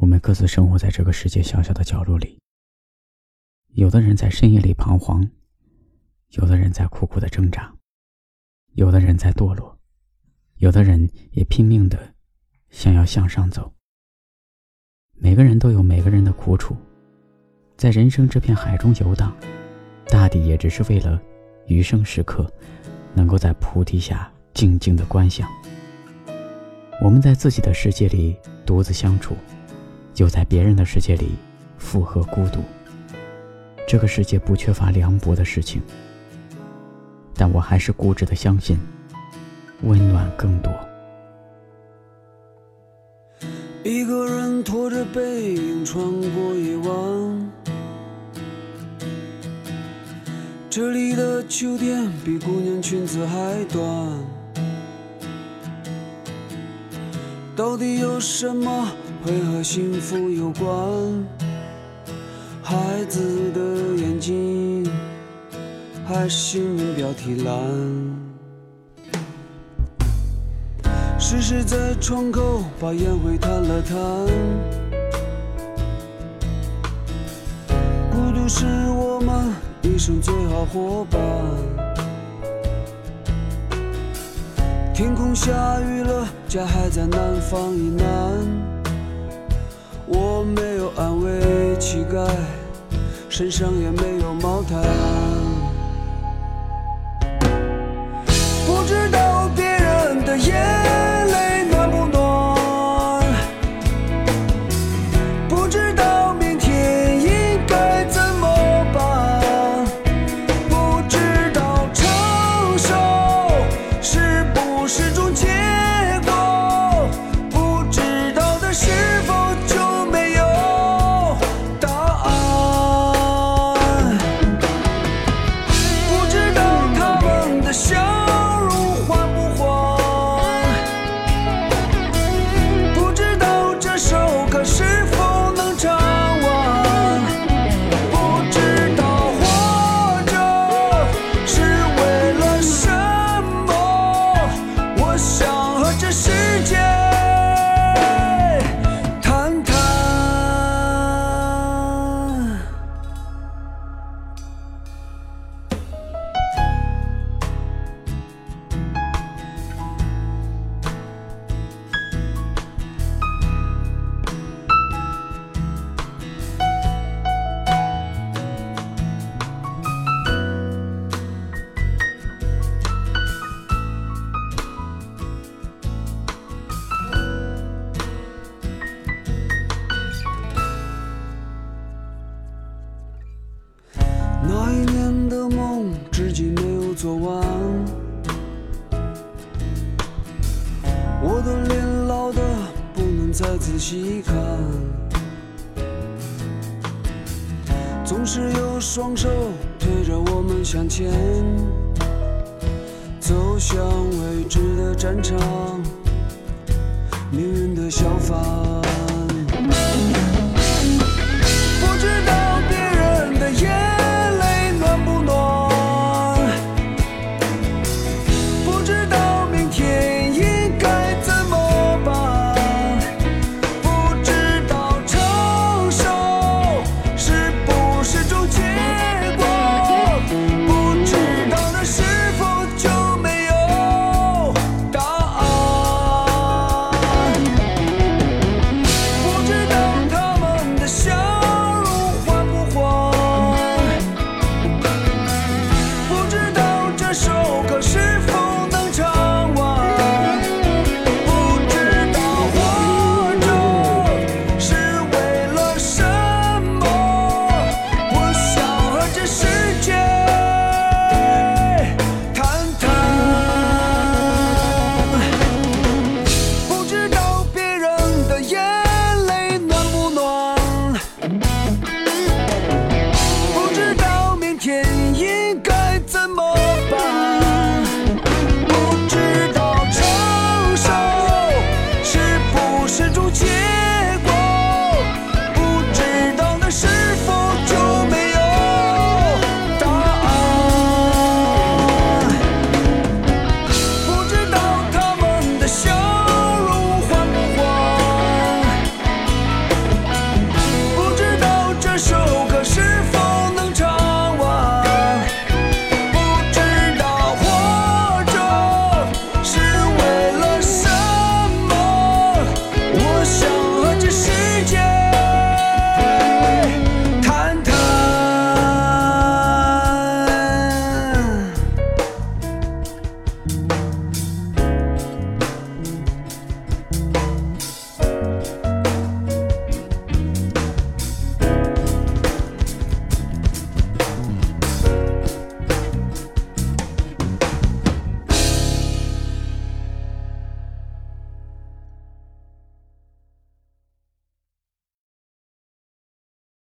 我们各自生活在这个世界小小的角落里。有的人在深夜里彷徨，有的人在苦苦的挣扎，有的人在堕落，有的人也拼命的想要向上走。每个人都有每个人的苦楚，在人生这片海中游荡，大抵也只是为了余生时刻能够在菩提下静静的观想。我们在自己的世界里独自相处。就在别人的世界里，附和孤独。这个世界不缺乏凉薄的事情，但我还是固执的相信，温暖更多。一个人拖着背影穿过夜晚，这里的秋天比姑娘裙子还短。到底有什么？会和幸福有关，孩子的眼睛还是新闻标题栏。是谁在窗口把烟灰弹了弹，孤独是我们一生最好伙伴。天空下雨了，家还在南方以南。我没有安慰乞丐，身上也没有毛毯，不知道昨晚，我的脸老的不能再仔细看，总是有双手推着我们向前，走向未知的战场，命运的小贩。